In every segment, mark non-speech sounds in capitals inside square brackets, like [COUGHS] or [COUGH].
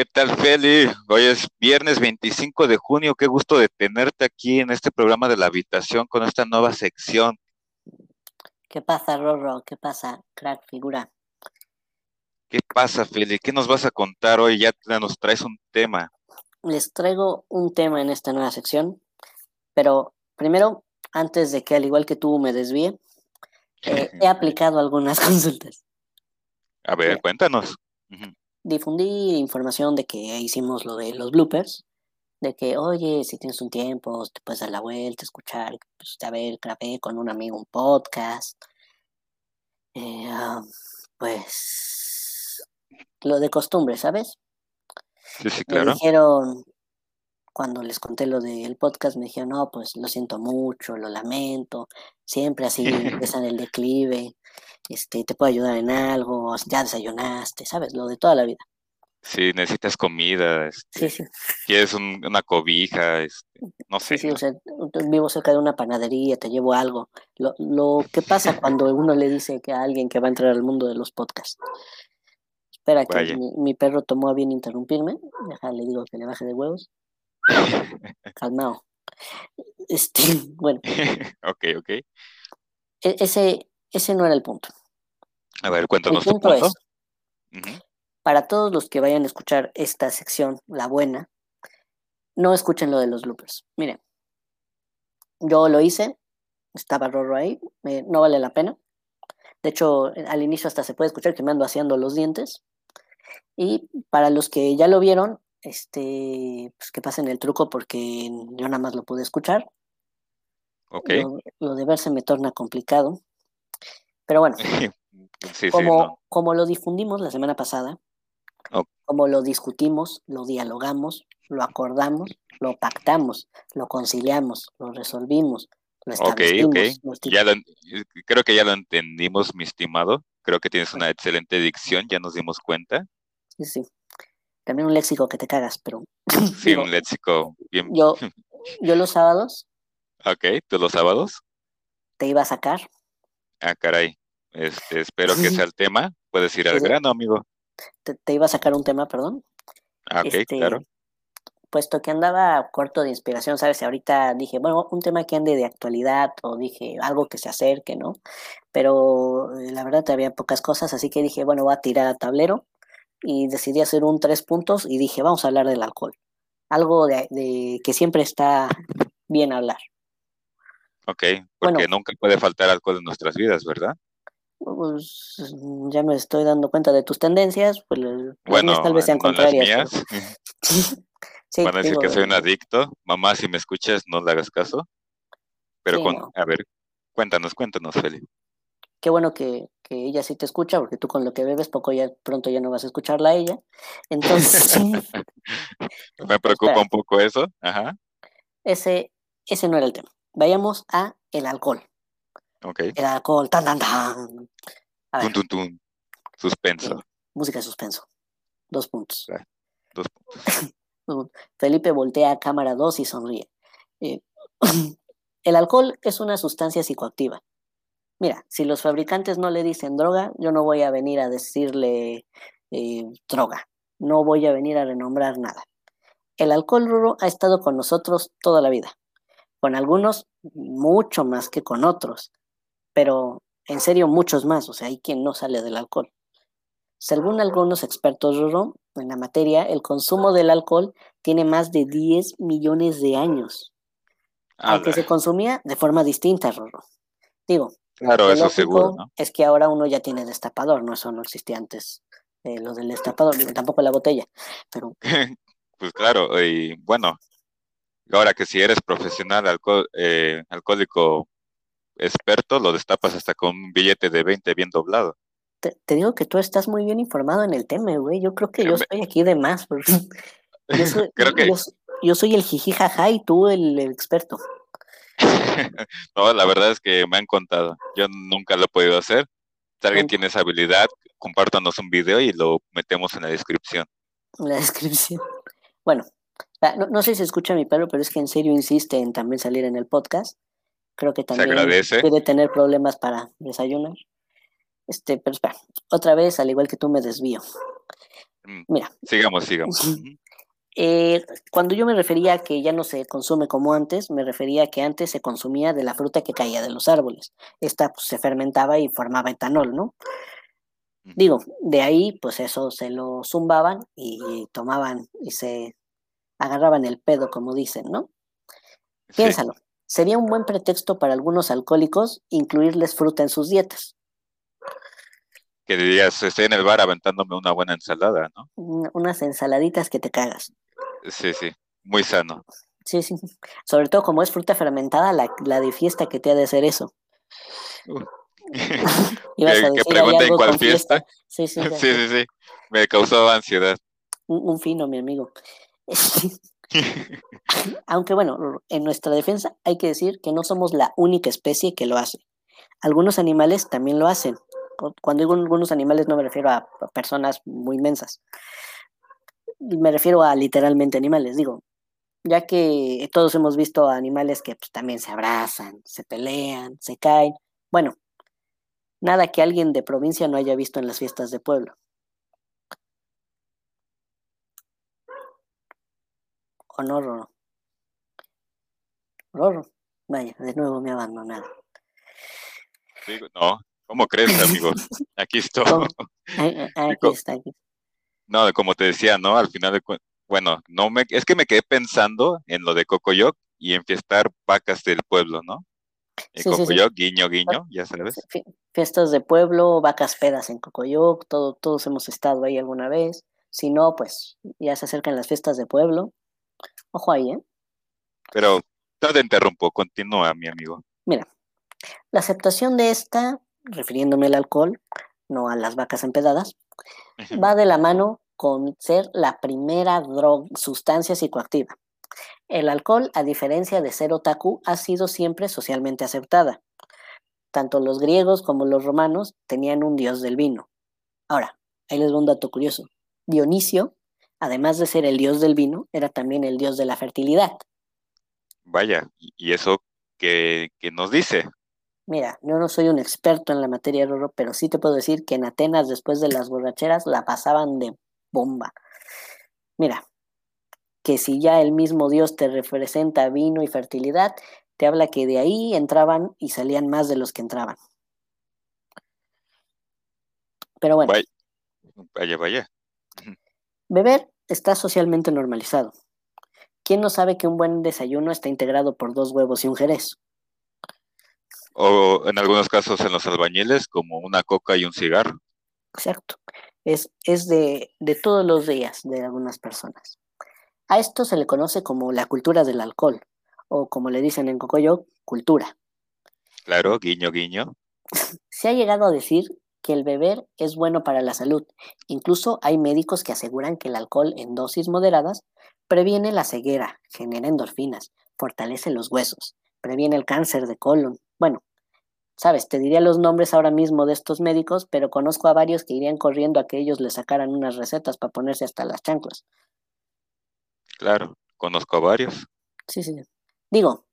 ¿Qué tal, Feli? Hoy es viernes 25 de junio. Qué gusto de tenerte aquí en este programa de la habitación con esta nueva sección. ¿Qué pasa, Rorro? ¿Qué pasa, crack figura? ¿Qué pasa, Feli? ¿Qué nos vas a contar hoy? Ya nos traes un tema. Les traigo un tema en esta nueva sección, pero primero, antes de que al igual que tú me desvíe, eh, he [LAUGHS] aplicado algunas [LAUGHS] consultas. A ver, cuéntanos. Difundí información de que hicimos lo de los bloopers, de que, oye, si tienes un tiempo, te puedes dar la vuelta, escuchar, pues, a ver, grabé con un amigo un podcast. Eh, ah, pues, lo de costumbre, ¿sabes? Sí, sí, claro. Me dijeron, cuando les conté lo del podcast, me dijeron, no, pues lo siento mucho, lo lamento, siempre así [LAUGHS] empiezan el declive, este, te puedo ayudar en algo, ya desayunaste, ¿sabes? Lo de toda la vida. Sí, necesitas comida, este, Sí, sí. quieres un- una cobija, este, no sé. Sí, sí, o sea, vivo cerca de una panadería, te llevo algo. Lo, lo que pasa cuando uno le dice que a alguien que va a entrar al mundo de los podcasts. Espera, que mi perro tomó a bien interrumpirme. Deja, le digo que le baje de huevos. [LAUGHS] Calmao. Este, [LAUGHS] bueno, [LAUGHS] Ok, ok. e- ese, ese no era el punto. A ver, El cuéntanos tu punto es, para todos los que vayan a escuchar esta sección, la buena, no escuchen lo de los bloopers. Miren, yo lo hice, estaba Rorro ahí, eh, no vale la pena. De hecho, al inicio hasta se puede escuchar que me ando haciendo los dientes. Y para los que ya lo vieron, este, pues que pasen el truco porque yo nada más lo pude escuchar. Lo, lo de ver se me torna complicado. Pero bueno, [LAUGHS] Sí, sí, como, no. como lo difundimos la semana pasada, como lo discutimos, lo dialogamos, lo acordamos, lo pactamos, lo conciliamos, lo resolvimos, lo establecimos. Ya lo en- creo que ya lo entendimos, mi estimado. Creo que tienes una excelente dicción, ya nos dimos cuenta. Sí, sí. También un léxico que te cagas, pero [LAUGHS] Sí, Digo, un léxico bien. yo, [LAUGHS] yo los sábados Ok, ¿tú los sábados? te iba a sacar, Ah, caray. Este, espero que sea el tema. Puedes ir al Sí, grano, amigo. te, te iba a sacar un tema, perdón. Ah, ok, Este, claro. puesto que andaba corto de inspiración, ¿sabes? Y ahorita dije, bueno, un tema que ande de actualidad o dije algo que se acerque, ¿no? Pero eh, la verdad había pocas cosas, así que dije, bueno, voy a tirar a tablero y decidí hacer un tres puntos y dije, vamos a hablar del alcohol. Algo de, de que siempre está bien hablar. Ok, porque bueno. nunca puede faltar alcohol en nuestras vidas, ¿verdad? Pues, ya me estoy dando cuenta de tus tendencias, pues las mías Bueno, tal vez sean no las contrarias. mías. pero- [LAUGHS] Sí, Van a decir digo, que soy un adicto. Mamá, si me escuchas, no le hagas caso. Pero Sí, con, no. a ver, cuéntanos, cuéntanos, Feli. Qué bueno que, que ella sí te escucha, porque tú con lo que bebes poco ya pronto ya no vas a escucharla a ella. Entonces, [LAUGHS] Me preocupa espera. un poco eso. Ajá, ese, ese no era el tema. Vayamos a el alcohol. ok. El alcohol, tan, tan, tan. A Tun, ver, tun, tun. Suspenso. música de suspenso. Dos puntos. Dos puntos. [LAUGHS] Dos puntos. Felipe voltea a cámara 2 y sonríe. Eh, [CLEARS THROAT] el alcohol es una sustancia psicoactiva. Mira, si los fabricantes no le dicen droga, yo no voy a venir a decirle eh, droga. No voy a venir a renombrar nada. El alcohol ruro ha estado con nosotros toda la vida. Con algunos mucho más que con otros. Pero en serio, muchos más. O sea, hay quien no sale del alcohol. Según algunos expertos ruro en la materia, el consumo del alcohol tiene más de 10 millones de años. Aunque se consumía de forma distinta, Rorro. Digo, Claro, eso seguro, ¿no? es que ahora uno ya tiene destapador, no eso no existía antes, eh, lo del destapador, tampoco la botella, pero [LAUGHS] Pues claro, y bueno, ahora que si eres profesional alco- eh, alcohólico experto, lo destapas hasta con un billete de 20 bien doblado. te, te digo que tú estás muy bien informado en el tema, güey. Yo creo que yo Me- estoy aquí de más. [LAUGHS] Yo soy, Creo que yo, soy el jiji jaja y tú el, el experto. [LAUGHS] No, la verdad es que me han contado. Yo nunca lo he podido hacer. Si alguien tiene esa habilidad, compártanos un video y lo metemos en la descripción. en la descripción. Bueno, ah, no, no sé si escucha mi perro, pero es que en serio insiste en también salir en el podcast. Creo que también puede tener problemas para desayunar. Este, pero espera, otra vez, al igual que tú, me desvío. Mm, Mira, Sigamos, sigamos. Eh, cuando yo me refería a que ya no se consume como antes, me refería a que antes se consumía de la fruta que caía de los árboles. Esta pues, se fermentaba y formaba etanol, ¿no? Digo, de ahí pues eso se lo zumbaban y tomaban y se agarraban el pedo, como dicen, ¿no? Sí, Piénsalo, sería un buen pretexto para algunos alcohólicos incluirles fruta en sus dietas. Que dirías, estoy en el bar aventándome una buena ensalada, ¿no? Un- Unas ensaladitas que te cagas. Sí, sí, muy sano. Sí, sí. Sobre todo como es fruta fermentada, la, la de fiesta que te ha de hacer eso. Uh. [LAUGHS] Ibas a que pregunten cuál fiesta. Sí, sí, [LAUGHS] Sí, sí, sí, sí. Me causó ansiedad. Un, un fino, mi amigo. [LAUGHS] Aunque bueno, en nuestra defensa hay que decir que no somos la única especie que lo hace. Algunos animales también lo hacen. Cu- Cuando digo algunos animales no me refiero a personas muy inmensas. Me refiero a literalmente animales, digo, ya que todos hemos visto animales que pues, también se abrazan, se pelean, se caen. Bueno, nada que alguien de provincia no haya visto en las fiestas de pueblo. ¿O no, Roro? Roro, vaya, de nuevo me. Digo, no, ¿cómo crees, amigo? [LAUGHS] Aquí estoy. ¿Cómo? Ay, ay, Aquí está. No, como te decía, ¿no? Al final de bueno, no me, es que me quedé pensando en lo de Cocoyoc y en fiestar vacas del pueblo, ¿no? En Sí, sí, sí. Cocoyoc, guiño, guiño, ya sabes. Fi- Fiestas de pueblo, vacas pedas en Cocoyoc, todo, todos hemos estado ahí alguna vez. Si no, pues ya se acercan las fiestas de pueblo. Ojo ahí, ¿eh? Pero no te interrumpo, continúa, mi amigo. Mira, la aceptación de esta, refiriéndome al alcohol, no a las vacas empedadas, va de la mano con ser la primera droga, sustancia psicoactiva. El alcohol, a diferencia de ser otaku, ha sido siempre socialmente aceptada. Tanto los griegos como los romanos tenían un dios del vino. Ahora, ahí les doy un dato curioso. Dionisio, además de ser el dios del vino, era también el dios de la fertilidad. Vaya, y eso que, que nos dice. Mira, yo no soy un experto en la materia, Roro, pero sí te puedo decir que en Atenas, después de las borracheras, la pasaban de bomba. Mira, que si ya el mismo Dios te representa vino y fertilidad, te habla que de ahí entraban y salían más de los que entraban. Pero bueno, Vaya, vaya, vaya. beber está socialmente normalizado. ¿Quién no sabe que un buen desayuno está integrado por dos huevos y un jerez? O en algunos casos en los albañiles, como una coca y un cigarro. Exacto. Es, es de, de todos los días de algunas personas. A esto se le conoce como la cultura del alcohol, o como le dicen en Cocoyo, cultura. Claro, guiño, guiño. [LAUGHS] Se ha llegado a decir que el beber es bueno para la salud. Incluso hay médicos que aseguran que el alcohol en dosis moderadas previene la ceguera, genera endorfinas, fortalece los huesos, previene el cáncer de colon. Bueno, sabes, te diría los nombres ahora mismo de estos médicos, pero conozco a varios que irían corriendo a que ellos les sacaran unas recetas para ponerse hasta las chanclas. Claro, conozco a varios. Sí, sí. Digo,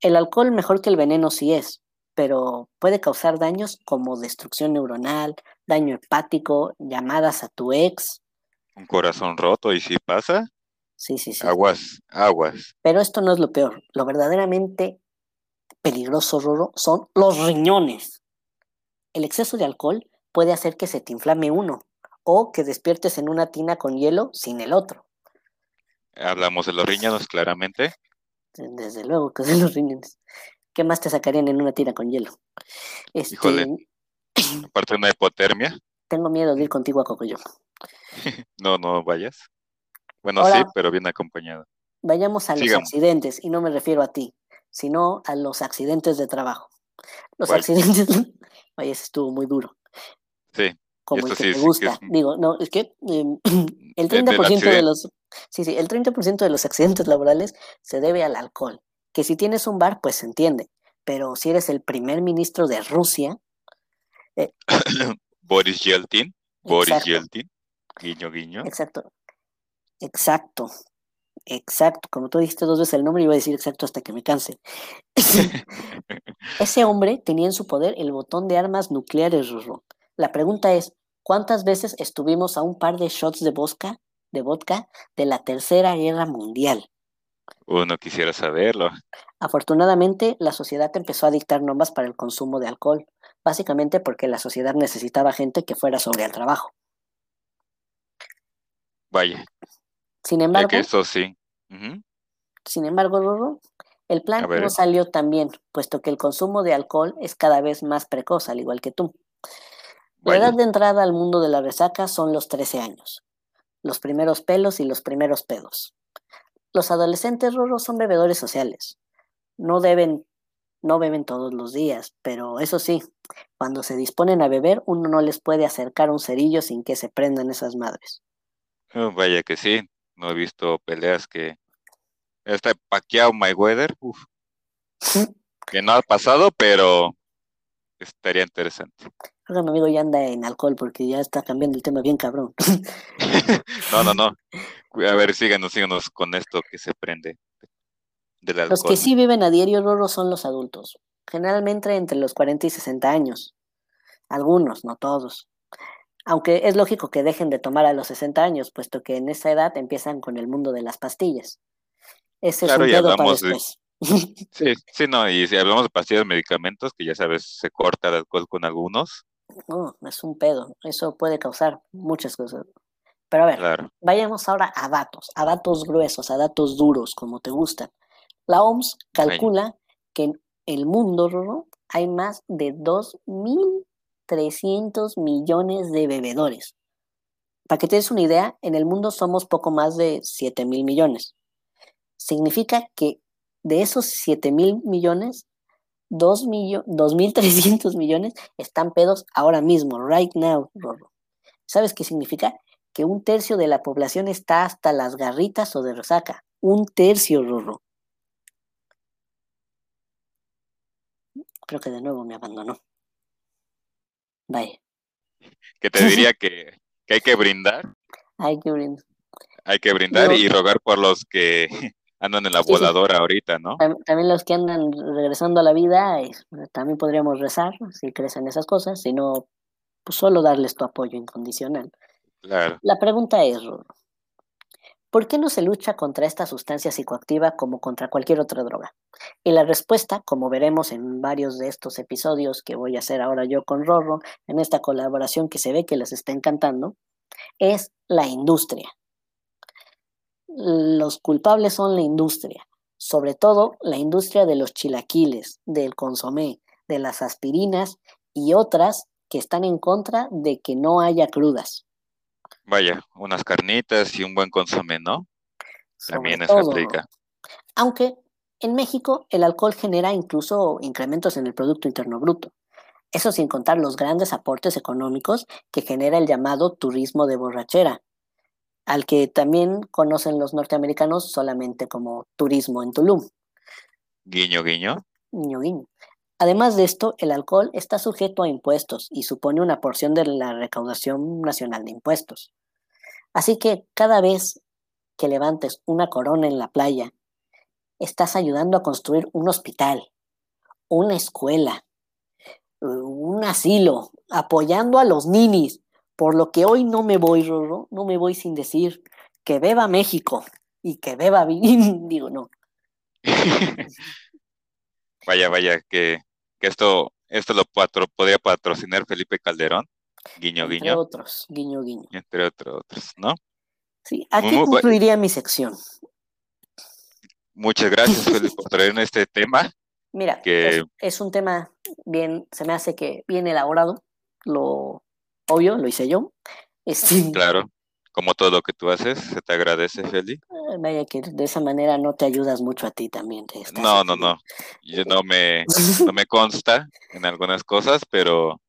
el alcohol mejor que el veneno sí es, pero puede causar daños como destrucción neuronal, daño hepático, llamadas a tu ex. Un corazón roto y si pasa, Sí, sí, sí. aguas, aguas. Pero esto no es lo peor. Lo verdaderamente peligroso, Roro, son los riñones. El exceso de alcohol puede hacer que se te inflame uno o que despiertes en una tina con hielo sin el otro. Hablamos de los riñones claramente. Desde luego que de los riñones. ¿Qué más te sacarían en una tina con hielo? Este, Híjole. Aparte de una hipotermia, Tengo miedo de ir contigo a Cocoyo. [LAUGHS] no, no vayas. Bueno, Ahora- sí, pero bien acompañado. Vayamos a los Sigamos. accidentes, y no me refiero a ti, sino a los accidentes de trabajo. Los ¿Cuál? accidentes. [LAUGHS] Oye, ese estuvo muy duro. Sí, Como el que sí te gusta. es- Digo, no, es que em, [CLEARS THROAT] el De- del 30% de los. Sí, sí, el 30% de los accidentes laborales se debe al alcohol. Que si tienes un bar, pues se entiende. Pero si eres el primer ministro de Rusia, [COUGHS] Boris Yeltsin, Boris. Yeltsin, guiño, guiño. Exacto. Exacto. Exacto. Como tú dijiste dos veces el nombre, iba a decir exacto hasta que me canse. [LAUGHS] Ese hombre tenía en su poder el botón de armas nucleares, Rorro. La pregunta es, ¿Cuántas veces estuvimos a un par de shots de vodka, de vodka de la Tercera Guerra Mundial? Uno quisiera saberlo. Afortunadamente, la sociedad empezó a dictar normas para el consumo de alcohol, básicamente porque la sociedad necesitaba gente que fuera sobre el trabajo. Vaya. Sin embargo, que eso sí. Sin embargo, Rorro, el plan no salió tan bien, puesto que el consumo de alcohol es cada vez más precoz, al igual que tú. La edad de entrada al mundo de la resaca son los 13 años, los primeros pelos y los primeros pedos. Los adolescentes Rorro son bebedores sociales. No deben, no beben todos los días, pero eso sí, cuando se disponen a beber, uno no les puede acercar un cerillo sin que se prendan esas madres. Oh, vaya que sí. No he visto peleas que. Este Pacquiao Mayweather, uf, que no ha pasado, pero estaría interesante. Mi amigo ya anda en alcohol porque ya está cambiando el tema bien cabrón. [LAUGHS] No, no, no. A ver, síganos, síganos con esto que se prende del Los que sí viven a diario Rorro son los adultos, generalmente entre los 40 y 60 años. Algunos, no todos. Aunque es lógico que dejen de tomar a los 60 años, puesto que en esa edad empiezan con el mundo de las pastillas. Ese Claro, es y un pedo para hablamos de- después. Sí, [LAUGHS] sí, no, y si hablamos de pastillas, medicamentos, que ya sabes, se corta el alcohol con algunos, No, es un pedo. Eso puede causar muchas cosas. Pero a ver, claro. vayamos ahora a datos, a datos gruesos, a datos duros, como te gustan. La OMS calcula que en el mundo, hay más de 2.300 millones de bebedores. Para que te des una idea, en el mundo somos poco más de 7.000 millones. Significa que de esos 7.000 millones, 2 millo- 2.300 millones están pedos ahora mismo, right now. ¿Sabes qué significa? Que un tercio de la población está hasta las garritas o de resaca. Un tercio, Rorro. Creo que de nuevo me abandonó. Que te [LAUGHS] diría que, que hay que brindar, ay, qué brindo. hay que brindar Yo- y rogar por los que [LAUGHS] andan en la Sí, sí. voladora ahorita, ¿no? Tam- También los que andan regresando a la vida, eh, también podríamos rezar si crees en esas cosas, si no, pues solo darles tu apoyo incondicional. Claro. La pregunta es, ¿por qué no se lucha contra esta sustancia psicoactiva como contra cualquier otra droga? Y la respuesta, como veremos en varios de estos episodios que voy a hacer ahora yo con Rorro, en esta colaboración que se ve que les está encantando, es la industria. Los culpables son la industria, sobre todo la industria de los chilaquiles, del consomé, de las aspirinas y otras que están en contra de que no haya crudas. Vaya, unas carnitas y un buen consomé, ¿no? sobre También eso todo. aplica. Aunque en México el alcohol genera incluso incrementos en el Producto Interno Bruto. Eso sin contar los grandes aportes económicos que genera el llamado turismo de borrachera, al que también conocen los norteamericanos solamente como turismo en Tulum. Guiño, guiño. Guiño, guiño. Además de esto, el alcohol está sujeto a impuestos y supone una porción de la recaudación nacional de impuestos. Así que cada vez que levantes una corona en la playa, estás ayudando a construir un hospital, una escuela, eh, un asilo, apoyando a los ninis. Por lo que hoy no me voy, Rorro, no me voy sin decir que beba México y que beba vin, [LAUGHS] digo, no. [LAUGHS] Vaya, vaya, que, que esto, esto lo patro, podría patrocinar Felipe Calderón. Guiño, Entre guiño. otros, guiño, guiño. Entre otros, otros, ¿no? Sí, aquí Muy concluiría mi sección. Muchas gracias, Felipe, [LAUGHS] por traernos este tema. Mira, que- es, es un tema bien, se me hace que bien elaborado, lo obvio, lo hice yo. Este, Claro, como todo lo que tú haces, se te agradece, Feli. Vaya que de esa manera no te ayudas mucho a ti también. No, no, no. Yo no me, [LAUGHS] no me consta en algunas cosas, pero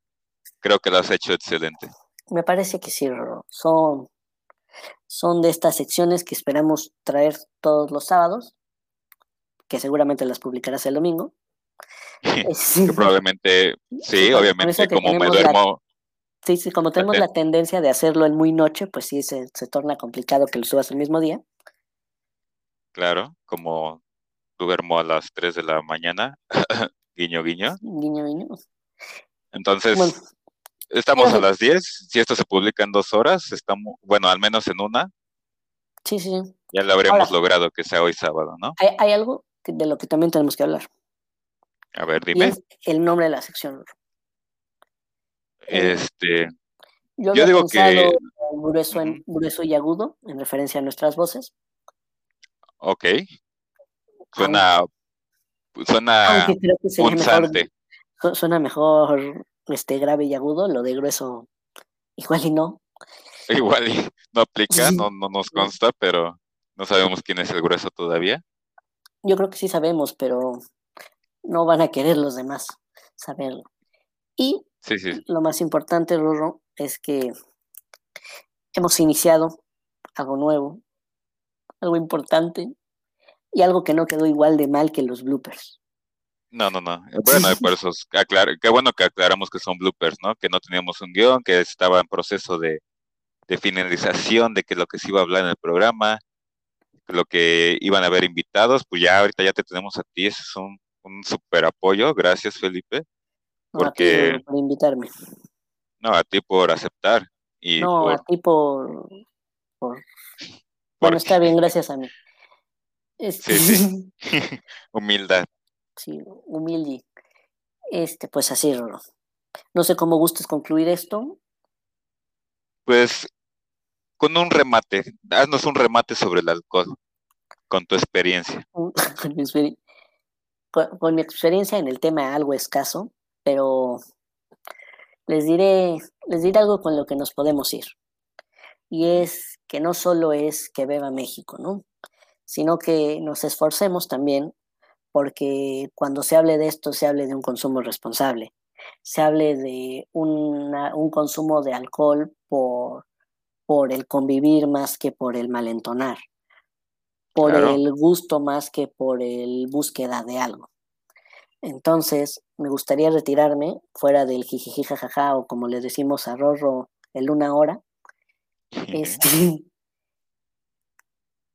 creo que lo has hecho excelente. Me parece que sí, Rorro. Son, son de estas secciones que esperamos traer todos los sábados, que seguramente las publicarás el domingo. [LAUGHS] Es- Que probablemente, [LAUGHS] sí, obviamente, como me la- duermo, Sí, sí, como tenemos ten- la tendencia de hacerlo en muy noche, pues sí, se, se torna complicado que lo subas el mismo día. claro, como duermo a las 3 de la mañana, [LAUGHS] guiño, guiño. Guiño, guiño. Entonces, Bueno. Estamos a las 10. Si esto se publica en dos horas, estamos, bueno, al menos en una, Sí, sí, ya lo habremos Ahora- logrado que sea hoy sábado, ¿no? Hay, hay algo de lo que también tenemos que hablar. A ver, Y dime. es el nombre de la sección. Este, Yo, digo que- grueso, en, grueso y agudo, en referencia a nuestras voces. ok. Suena, suena Aunque creo que sería mejor, suena mejor este grave y agudo, lo de grueso igual y no. [LAUGHS] Igual y no aplica, no, no nos consta, pero no sabemos quién es el grueso todavía. Yo creo que sí sabemos, pero no van a querer los demás saberlo. Y Sí, sí. lo más importante, Rorro, es que hemos iniciado algo nuevo, algo importante y algo que no quedó igual de mal que los bloopers. No, no, no. Bueno, por eso qué bueno que aclaramos que son bloopers, ¿no? Que no teníamos un guion, que estaba en proceso de, de finalización de que lo que se iba a hablar en el programa, lo que iban a haber invitados, pues ya ahorita ya te tenemos a ti, ese es un, un super apoyo, gracias Felipe, No a ti, Porque- por invitarme. no, a ti por aceptar y No, por, a ti por, [LAUGHS] Bueno, está bien, [LAUGHS] gracias a mí. Este, Sí, [LAUGHS] humildad. sí, humilde. Este, pues así, Rorro. No sé cómo gustes concluir esto. Pues con un remate, haznos un remate sobre el alcohol, con tu experiencia. con mi experiencia en el tema algo escaso, pero les diré, les diré algo con lo que nos podemos ir. Y es que no solo es que beba México, ¿no? Sino que nos esforcemos también porque cuando se hable de esto se hable de un consumo responsable, se hable de una- un consumo de alcohol por, por el convivir más que por el malentonar por Claro. el gusto más que por el búsqueda de algo. Entonces, me gustaría retirarme fuera del jijiji jajaja o como le decimos a Rorro el una hora. Este,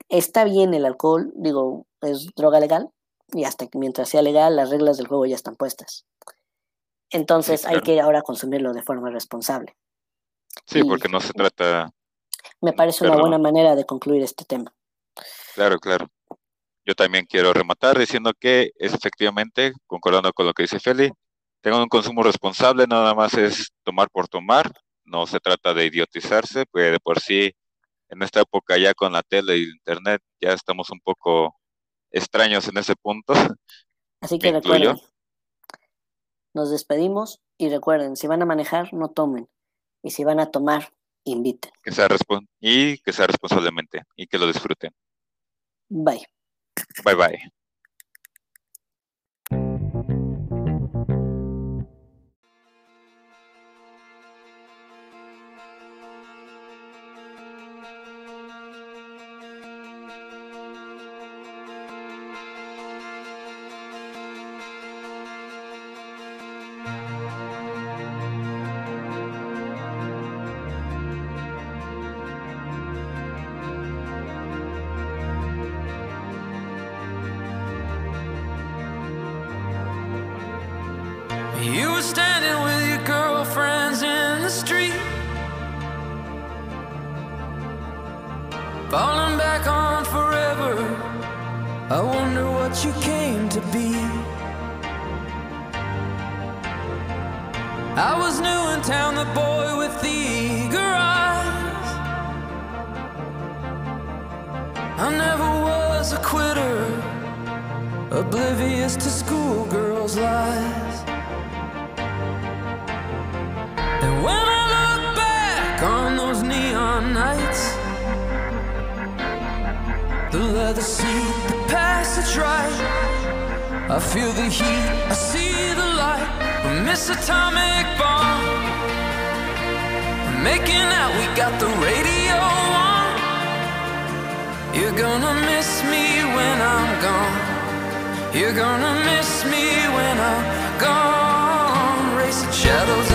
está bien el alcohol, digo, es droga legal y hasta que mientras sea legal las reglas del juego ya están puestas. Entonces hay claro. que ahora consumirlo de forma responsable. Sí, y- porque no se trata, Me parece una buena manera de concluir este tema. claro, claro. Yo también quiero rematar diciendo que es efectivamente, concordando con lo que dice Feli, tengan un consumo responsable, nada más es tomar por tomar, no se trata de idiotizarse, pues de por sí, en esta época ya con la tele y el internet, ya estamos un poco extraños en ese punto. Así que recuerden, nos despedimos y recuerden, si van a manejar, no tomen. Y si van a tomar, inviten. que sea y que sea responsablemente y que lo disfruten. Bye. Bye bye. Falling back on forever. I wonder what you came to be. I was new in town, the boy with the eager eyes. I never was a quitter, oblivious to schoolgirls' lies. The seat, the passage right, I feel the heat, I see the light, we miss atomic bomb. Making out, we got the radio on. You're gonna miss me when I'm gone. You're gonna miss me when I'm gone. Racing shadows